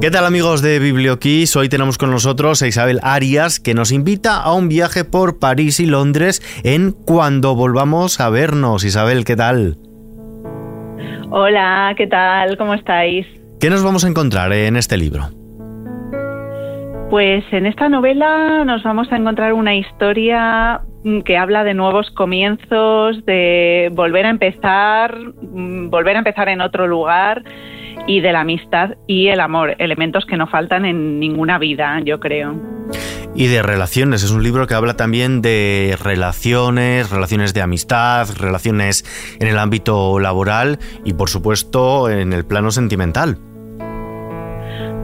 ¿Qué tal amigos de Biblioquiz? Hoy tenemos con nosotros a Isabel Arias que nos invita a un viaje por París y Londres en Cuando volvamos a vernos. Isabel, ¿qué tal? Hola, ¿qué tal? ¿Cómo estáis? ¿Qué nos vamos a encontrar en este libro? Pues en esta novela nos vamos a encontrar una historia mm, que habla de nuevos comienzos, de volver a empezar, mm, volver a empezar en otro lugar y de la amistad y el amor, elementos que no faltan en ninguna vida, yo creo. Y de relaciones, es un libro que habla también de relaciones, relaciones de amistad, relaciones en el ámbito laboral y por supuesto en el plano sentimental.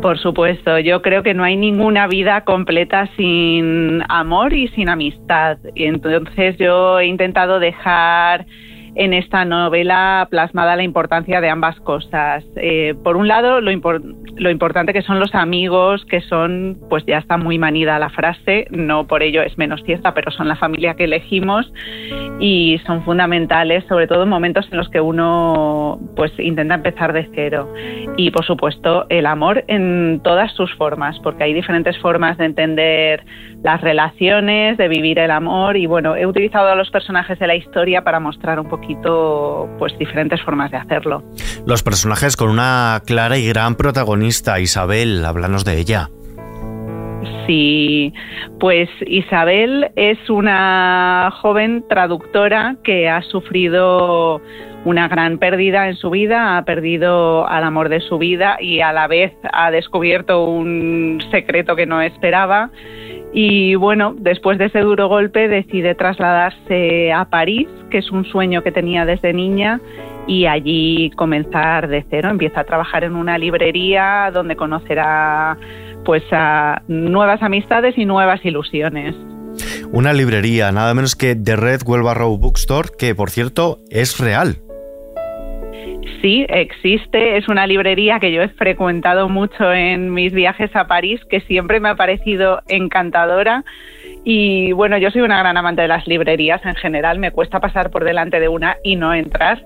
Por supuesto, yo creo que no hay ninguna vida completa sin amor y sin amistad. Y entonces yo he intentado dejar en esta novela plasmada la importancia de ambas cosas. Eh, por un lado, lo, lo, importante que son los amigos, que son, pues ya está muy manida la frase, no por ello es menos cierta, pero son la familia que elegimos y son fundamentales, sobre todo en momentos en los que uno pues intenta empezar de cero. Y por supuesto, el amor en todas sus formas, porque hay diferentes formas de entender las relaciones, de vivir el amor y bueno, he utilizado a los personajes de la historia para mostrar un poquito pues diferentes formas de hacerlo. Los personajes con una clara y gran protagonista, Isabel, háblanos de ella. Sí, pues Isabel es una joven traductora que ha sufrido una gran pérdida en su vida, ha perdido al amor de su vida y a la vez ha descubierto un secreto que no esperaba y bueno, después de ese duro golpe decide trasladarse a París, que es un sueño que tenía desde niña, y allí comenzar de cero. Empieza a trabajar en una librería donde conocerá pues nuevas amistades y nuevas ilusiones. Una librería, nada menos que The Red Huelva Row Bookstore, que por cierto es real sí, existe. Es una librería que yo he frecuentado mucho en mis viajes a París, que siempre me ha parecido encantadora. Y bueno, yo soy una gran amante de las librerías en general, me cuesta pasar por delante de una y no entrar.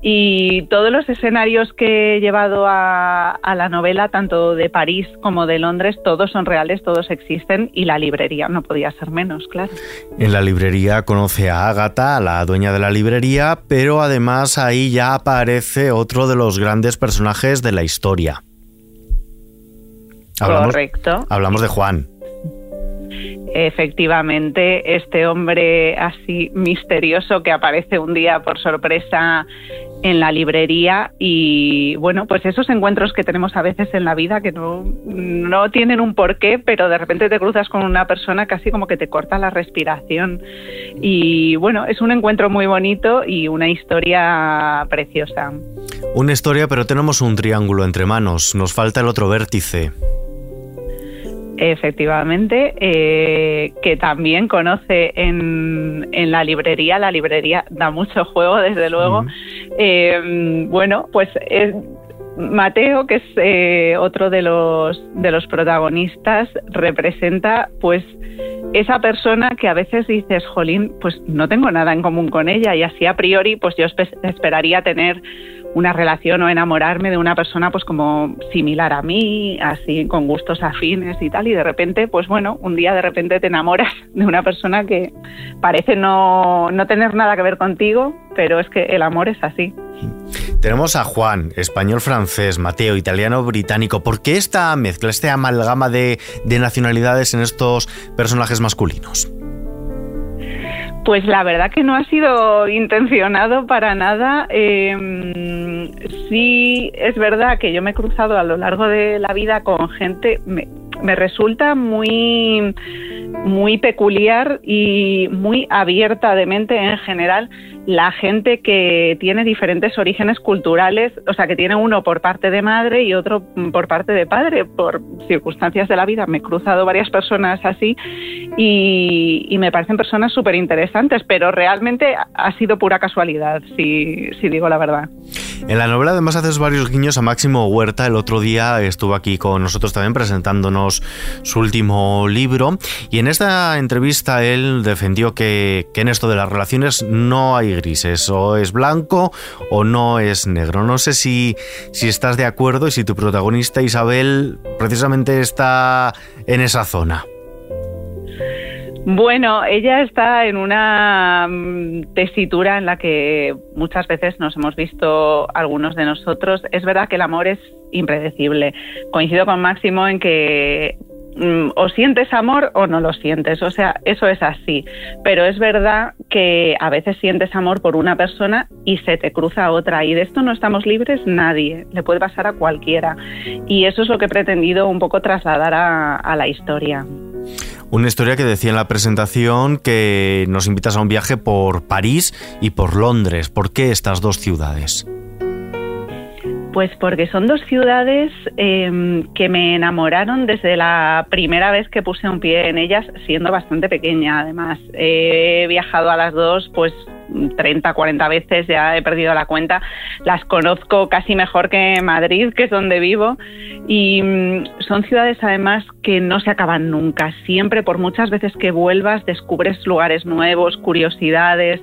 Y todos los escenarios que he llevado a, la novela, tanto de París como de Londres, todos son reales, todos existen y la librería no podía ser menos, claro. En la librería conoce a Ágata, la dueña de la librería, pero además ahí ya aparece otro de los grandes personajes de la historia. Correcto. Hablamos de Juan. Efectivamente, este hombre así misterioso que aparece un día por sorpresa en la librería y bueno, pues esos encuentros que tenemos a veces en la vida que no, no tienen un porqué, pero de repente te cruzas con una persona casi como que te corta la respiración. Y bueno, es un encuentro muy bonito y una historia preciosa. Una historia, pero tenemos un triángulo entre manos, nos falta el otro vértice. Efectivamente, eh, que también conoce en, en, la librería. La librería da mucho juego, desde luego. Eh, bueno, pues es, Mateo, que es eh, otro de los, de los protagonistas, representa pues esa persona que a veces dices, jolín, pues no tengo nada en común con ella y así a priori pues yo esperaría tener una relación o enamorarme de una persona pues como similar a mí, así con gustos afines y tal, y de repente, pues bueno, un día de repente te enamoras de una persona que parece no, no tener nada que ver contigo, pero es que el amor es así. Tenemos a Juan, español francés, Mateo, italiano británico. ¿Por qué esta mezcla, esta amalgama de, de nacionalidades en estos personajes masculinos? Pues la verdad que no ha sido intencionado para nada. Em, sí, es verdad que yo me he cruzado a lo largo de la vida con gente, me resulta muy, muy peculiar y muy abierta de mente en general la gente que tiene diferentes orígenes culturales, o sea, que tiene uno por parte de madre y otro por parte de padre, por circunstancias de la vida. Me he cruzado varias personas así y, me parecen personas súper interesantes, pero realmente ha sido pura casualidad, si, si digo la verdad. En la novela además haces varios guiños a Máximo Huerta. El otro día estuvo aquí con nosotros también presentándonos su último libro y en esta entrevista él defendió que, que en esto de las relaciones no hay grises, o es blanco o no es negro. No sé si, si estás de acuerdo y si tu protagonista Isabel precisamente está en esa zona. Bueno, ella está en una mm, tesitura en la que muchas veces nos hemos visto algunos de nosotros. Es verdad que el amor es impredecible. Coincido con Máximo en que mm, o sientes amor o no lo sientes. O sea, eso es así. Pero es verdad que a veces sientes amor por una persona y se te cruza otra. Y de esto no estamos libres nadie. Le puede pasar a cualquiera. Y eso es lo que he pretendido un poco trasladar a la historia. Una historia que decía en la presentación que nos invitas a un viaje por París y por Londres. ¿Por qué estas dos ciudades? Pues porque son dos ciudades em, que me enamoraron desde la primera vez que puse un pie en ellas, siendo bastante pequeña. Además, he viajado a las dos, pues 30, 40 veces, ya he perdido la cuenta. Las conozco casi mejor que Madrid, que es donde vivo. Y mm, son ciudades además que no se acaban nunca. Siempre, por muchas veces que vuelvas, descubres lugares nuevos, curiosidades.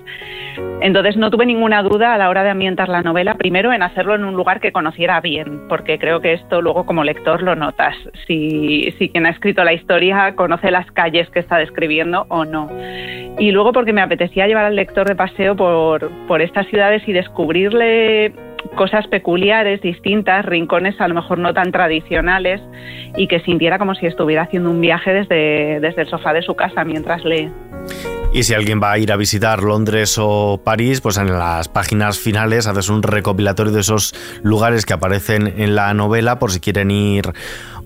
Entonces no tuve ninguna duda a la hora de ambientar la novela, primero en hacerlo en un lugar que conociera bien, porque creo que esto luego como lector lo notas, si, quien ha escrito la historia conoce las calles que está describiendo o no. Y luego porque me apetecía llevar al lector de paseo por, por estas ciudades y descubrirle cosas peculiares, distintas, rincones a lo mejor no tan tradicionales y que sintiera como si estuviera haciendo un viaje desde, desde el sofá de su casa mientras lee. Y si alguien va a ir a visitar Londres o París, pues en las páginas finales haces un recopilatorio de esos lugares que aparecen en la novela por si quieren ir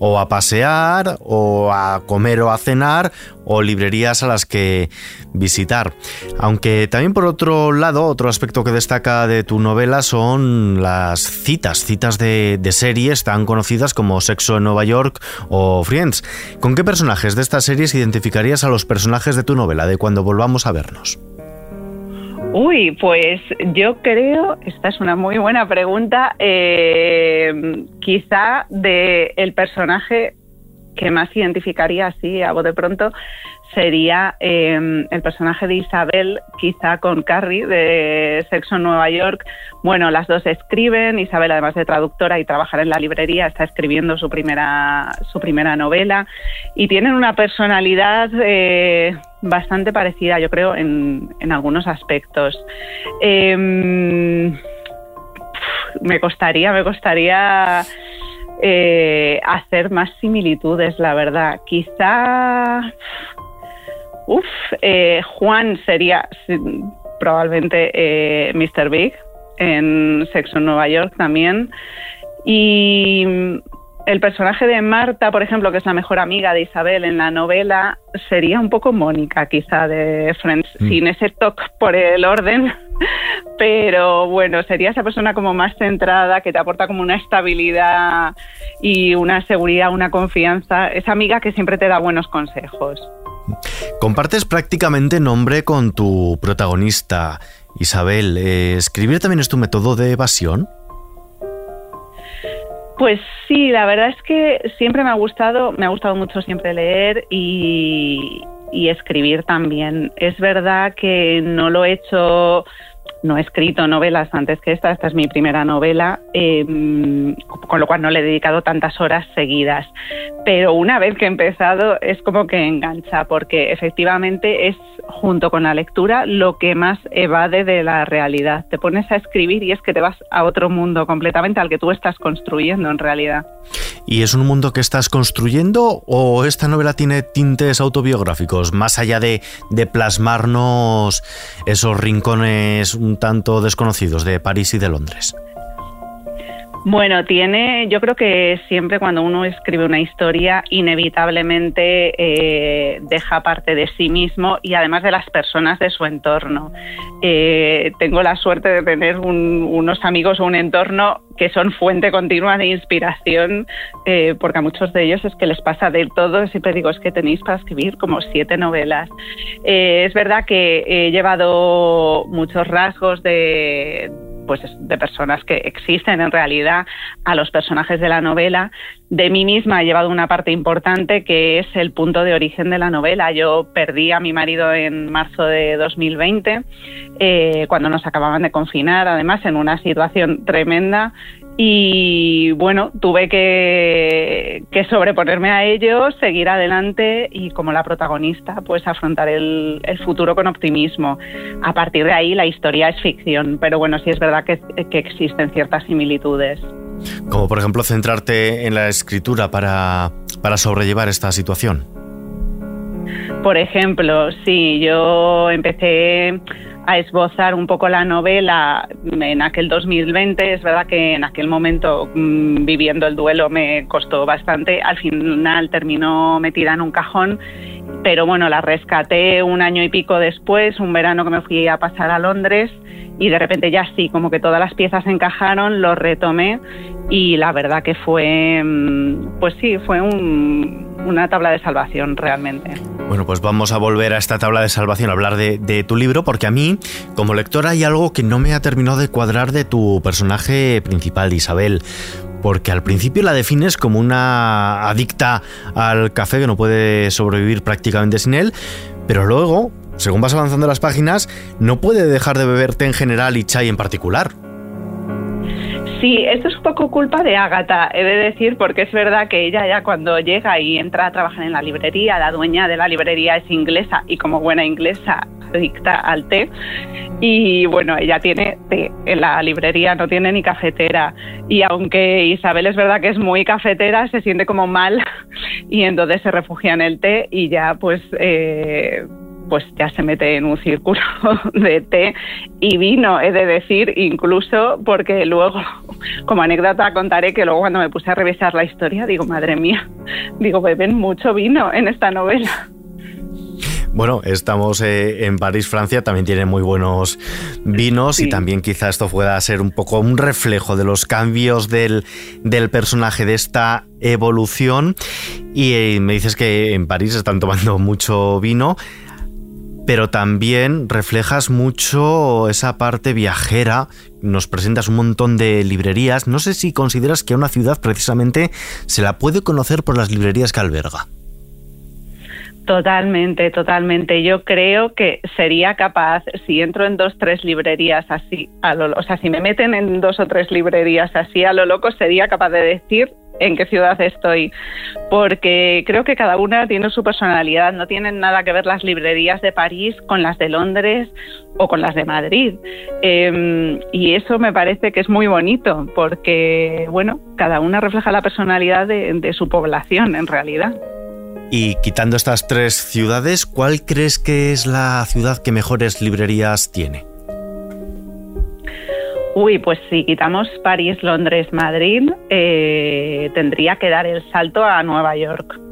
o a pasear o a comer o a cenar o librerías a las que visitar. Aunque también por otro lado, otro aspecto que destaca de tu novela son las citas, citas de, series tan conocidas como Sexo en Nueva York o Friends. ¿Con qué personajes de estas series identificarías a los personajes de tu novela de cuando volvamos a vernos? Uy, pues yo creo, esta es una muy buena pregunta, eh, quizá de el personaje que más identificaría así a de pronto sería em, el personaje de Isabel, quizá con Carrie de Sexo en Nueva York. Bueno, las dos escriben, Isabel además de traductora y trabajar en la librería, está escribiendo su primera, su primera novela y tienen una personalidad eh, bastante parecida, yo creo, en, en algunos aspectos. Em, me costaría, me costaría... Eh, hacer más similitudes, la verdad. Quizá Uf, eh, Juan sería probablemente eh, Mr. Big en Sexo en Nueva York también. Y el personaje de Marta, por ejemplo, que es la mejor amiga de Isabel en la novela, sería un poco Mónica, quizá, de Friends, mm. sin ese toque por el orden. Pero bueno, sería esa persona como más centrada, que te aporta como una estabilidad y una seguridad, una confianza. Esa amiga que siempre te da buenos consejos. Compartes prácticamente nombre con tu protagonista, Isabel. Eh, ¿Escribir también es tu método de evasión? Pues sí, la verdad es que siempre me ha gustado, me ha gustado mucho siempre leer y, y escribir también. Es verdad que no lo he hecho no he escrito novelas antes que esta, esta es mi primera novela, em, con lo cual no le he dedicado tantas horas seguidas. Pero una vez que he empezado es como que engancha, porque efectivamente es junto con la lectura lo que más evade de la realidad. Te pones a escribir y es que te vas a otro mundo completamente al que tú estás construyendo en realidad. ¿Y es un mundo que estás construyendo o esta novela tiene tintes autobiográficos, más allá de, de plasmarnos esos rincones un tanto desconocidos de París y de Londres? Bueno, tiene, yo creo que siempre cuando uno escribe una historia, inevitablemente eh, deja parte de sí mismo y además de las personas de su entorno. Eh, tengo la suerte de tener unos amigos o un entorno que son fuente continua de inspiración, eh, porque a muchos de ellos es que les pasa de todo. Siempre digo, es que tenéis para escribir como siete novelas. es verdad que he llevado muchos rasgos de pues de personas que existen en realidad a los personajes de la novela. De mí misma he llevado una parte importante que es el punto de origen de la novela. Yo perdí a mi marido en marzo de 2020, eh, cuando nos acababan de confinar, además en una situación tremenda y bueno, tuve que, sobreponerme a ello, seguir adelante y como la protagonista, pues afrontar el, futuro con optimismo. A partir de ahí la historia es ficción, pero bueno, sí es verdad que, que existen ciertas similitudes. Como por ejemplo centrarte en la escritura para, para sobrellevar esta situación. Por ejemplo, sí, yo empecé a esbozar un poco la novela en aquel 2020. Es verdad que en aquel momento, mm, viviendo el duelo, me costó bastante. Al final terminó metida en un cajón, pero bueno, la rescaté un año y pico después, un verano que me fui a pasar a Londres y de repente ya sí, como que todas las piezas encajaron, lo retomé y la verdad que fue, mm, pues sí, fue una tabla de salvación realmente. Bueno, pues vamos a volver a esta tabla de salvación, a hablar de, tu libro, porque a mí, como lector, hay algo que no me ha terminado de cuadrar de tu personaje principal, Isabel porque al principio la defines como una adicta al café que no puede sobrevivir prácticamente sin él, pero luego, según vas avanzando las páginas, no puede dejar de beber té en general y chai en particular. Sí, esto es un poco culpa de Ágata, he de decir, porque es verdad que ella ya cuando llega y entra a trabajar en la librería, la dueña de la librería es inglesa y como buena inglesa adicta al té. Y bueno, ella tiene té en la librería, no tiene ni cafetera. Y aunque Isabel es verdad que es muy cafetera, se siente como mal y entonces se refugia en el té y ya pues... Eh, pues ya se mete en un círculo de té y vino, he de decir, incluso porque luego, como anécdota, contaré que luego cuando me puse a revisar la historia, digo, madre mía, digo, beben mucho vino en esta novela. Bueno, estamos eh, en París, Francia, también tiene muy buenos vinos y también quizá esto pueda ser un poco un reflejo de los cambios del, del personaje, de esta evolución. Y eh, me dices que en París están tomando mucho vino pero también reflejas mucho esa parte viajera, nos presentas un montón de librerías. No sé si consideras que una ciudad precisamente se la puede conocer por las librerías que alberga. Totalmente, totalmente. Yo creo que sería capaz, si entro en dos, tres librerías así, a lo, o sea, si me meten en dos o tres librerías así a lo loco, sería capaz de decir en qué ciudad estoy, porque creo que cada una tiene su personalidad, no tienen nada que ver las librerías de París con las de Londres o con las de Madrid. Em, y eso me parece que es muy bonito, porque, bueno, cada una refleja la personalidad de su población en realidad. Y quitando estas tres ciudades, ¿cuál crees que es la ciudad que mejores librerías tiene? Uy, pues si quitamos París, Londres, Madrid, eh, tendría que dar el salto a Nueva York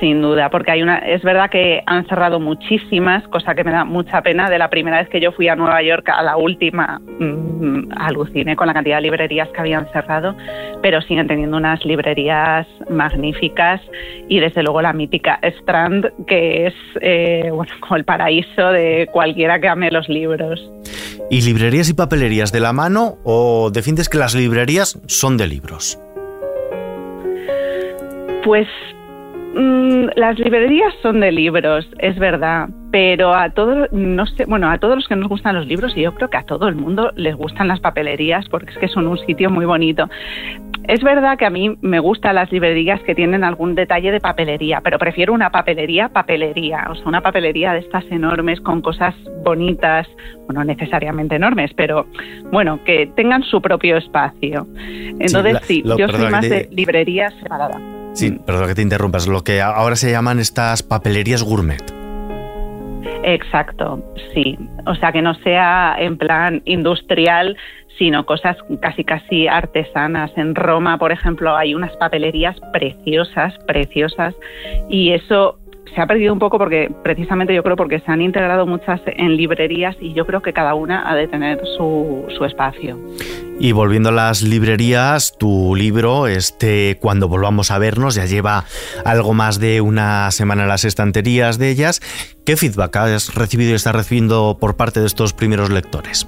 sin duda, porque hay una, es verdad que han cerrado muchísimas, cosa que me da mucha pena. De la primera vez que yo fui a Nueva York a la última, mmm, aluciné con la cantidad de librerías que habían cerrado, pero siguen teniendo unas librerías magníficas y desde luego la mítica Strand, que es eh, bueno, como el paraíso de cualquiera que ame los libros. ¿Y librerías y papelerías de la mano o defiendes que las librerías son de libros? Pues Mm, las librerías son de libros, es verdad, pero a todos, no sé, bueno, a todos los que nos gustan los libros y yo creo que a todo el mundo les gustan las papelerías porque es que son un sitio muy bonito. Es verdad que a mí me gustan las librerías que tienen algún detalle de papelería, pero prefiero una papelería, papelería, o sea, una papelería de estas enormes con cosas bonitas, bueno, necesariamente enormes, pero bueno, que tengan su propio espacio. Entonces, sí, yo soy más de librerías separadas. Sí, perdón que te interrumpas, lo que ahora se llaman estas papelerías gourmet. Exacto, sí. O sea, que no sea en plan industrial, sino cosas casi casi artesanas. En Roma, por ejemplo, hay unas papelerías preciosas, preciosas, y eso se ha perdido un poco porque precisamente yo creo porque se han integrado muchas en librerías y yo creo que cada una ha de tener su, su espacio. Y volviendo a las librerías, tu libro, este Cuando volvamos a vernos, ya lleva algo más de una semana en las estanterías de ellas. ¿Qué feedback has recibido y estás recibiendo por parte de estos primeros lectores?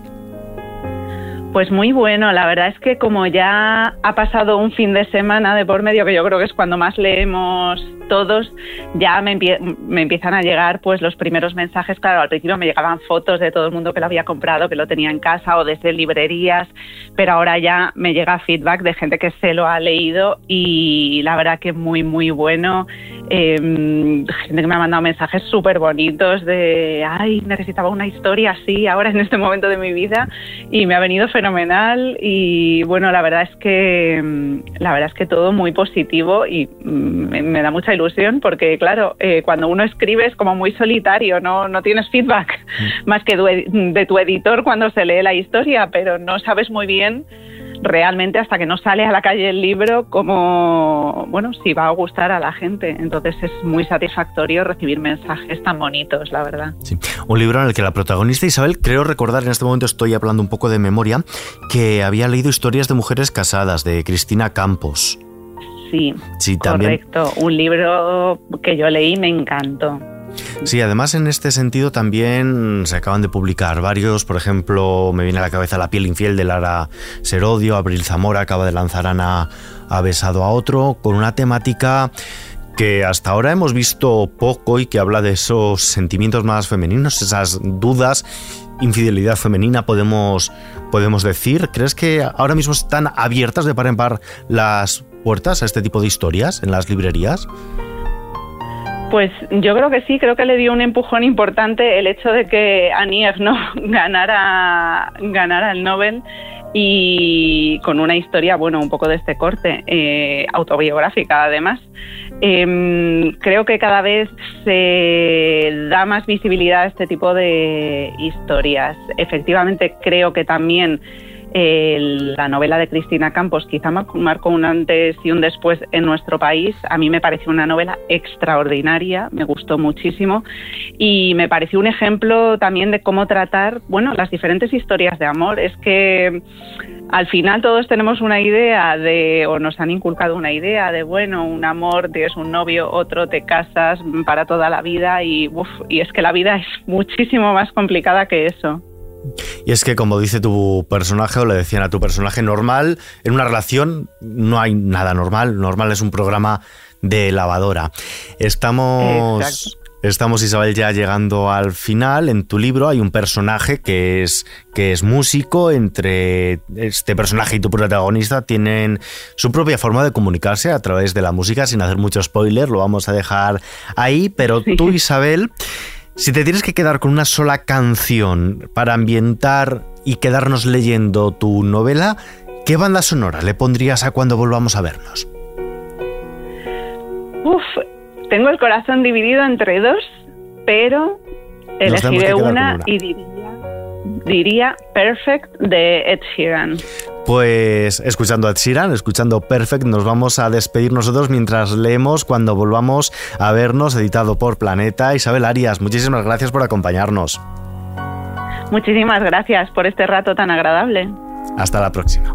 Pues muy bueno, la verdad es que como ya ha pasado un fin de semana de por medio, que yo creo que es cuando más leemos todos, ya me, me, empiezan a llegar pues los primeros mensajes, claro, al principio me llegaban fotos de todo el mundo que lo había comprado, que lo tenía en casa o desde librerías, pero ahora ya me llega feedback de gente que se lo ha leído y la verdad que muy, muy bueno. Em, gente que me ha mandado mensajes súper bonitos de, ay, necesitaba una historia así ahora en este momento de mi vida y me ha venido fenomenal y bueno, la verdad es que em, la verdad es que todo muy positivo y mm, me, da mucha ilusión porque claro, eh, cuando uno escribe es como muy solitario, no, no tienes feedback mm. más que de tu editor cuando se lee la historia, pero no sabes muy bien realmente hasta que no sale a la calle el libro como, bueno, si va a gustar a la gente. Entonces es muy satisfactorio recibir mensajes tan bonitos, la verdad. Sí. Un libro en el que la protagonista Isabel, creo recordar, en este momento estoy hablando un poco de memoria, que había leído historias de mujeres casadas, de Cristina Campos. Sí, sí correcto. Un libro que yo leí me encantó. Sí, además en este sentido también se acaban de publicar varios, por ejemplo, me viene a la cabeza La piel infiel de Lara Serodio, Abril Zamora acaba de lanzar Ana ha besado a otro, con una temática que hasta ahora hemos visto poco y que habla de esos sentimientos más femeninos, esas dudas, infidelidad femenina, podemos, podemos decir. ¿Crees que ahora mismo están abiertas de par en par las puertas a este tipo de historias en las librerías? Pues yo creo que sí, creo que le dio un empujón importante el hecho de que Annie ¿no? ganara, ganara el Nobel y con una historia, bueno, un poco de este corte, eh, autobiográfica además. Em, creo que cada vez se da más visibilidad a este tipo de historias. Efectivamente, creo que también la novela de Cristina Campos quizá marcó un antes y un después en nuestro país. A mí me pareció una novela extraordinaria, me gustó muchísimo y me pareció un ejemplo también de cómo tratar, bueno, las diferentes historias de amor. Es que al final todos tenemos una idea de, o nos han inculcado una idea de, bueno, un amor, tienes un novio, otro, te casas para toda la vida y, y es que la vida es muchísimo más complicada que eso. Y es que, como dice tu personaje, o le decían a tu personaje, normal, en una relación no hay nada normal. Normal es un programa de lavadora. Estamos. Estamos, Isabel, ya llegando al final. En tu libro hay un personaje que es, que es músico. Entre este personaje y tu protagonista tienen su propia forma de comunicarse a través de la música, sin hacer mucho spoiler, lo vamos a dejar ahí. Pero tú, Isabel, si te tienes que quedar con una sola canción para ambientar y quedarnos leyendo tu novela, ¿qué banda sonora le pondrías a cuando volvamos a vernos? Uf, tengo el corazón dividido entre dos, pero elegiré una, y diría, diría Perfect de Ed Sheeran. Pues escuchando a Ed Sheeran, escuchando Perfect, nos vamos a despedir nosotros mientras leemos cuando volvamos a vernos, editado por Planeta. Isabel Arias, muchísimas gracias por acompañarnos. Muchísimas gracias por este rato tan agradable. Hasta la próxima.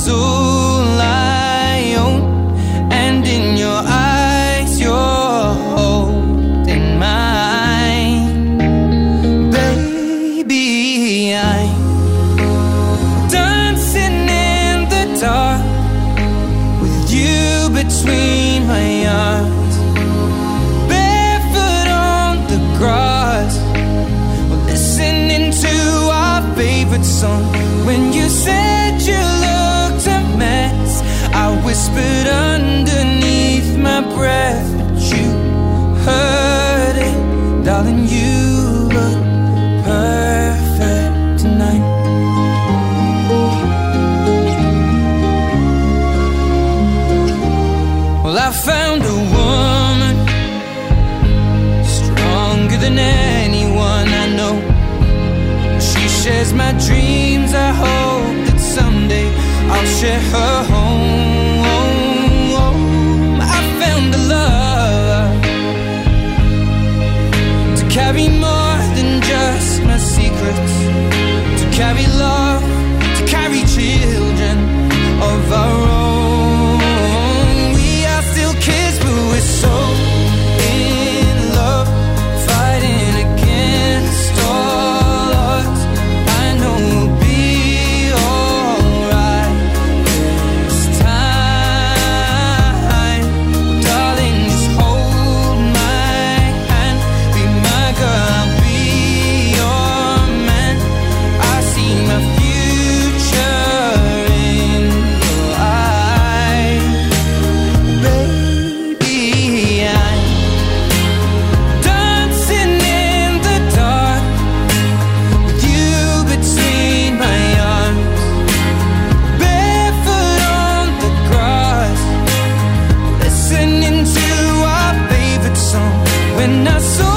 azul regret. and I saw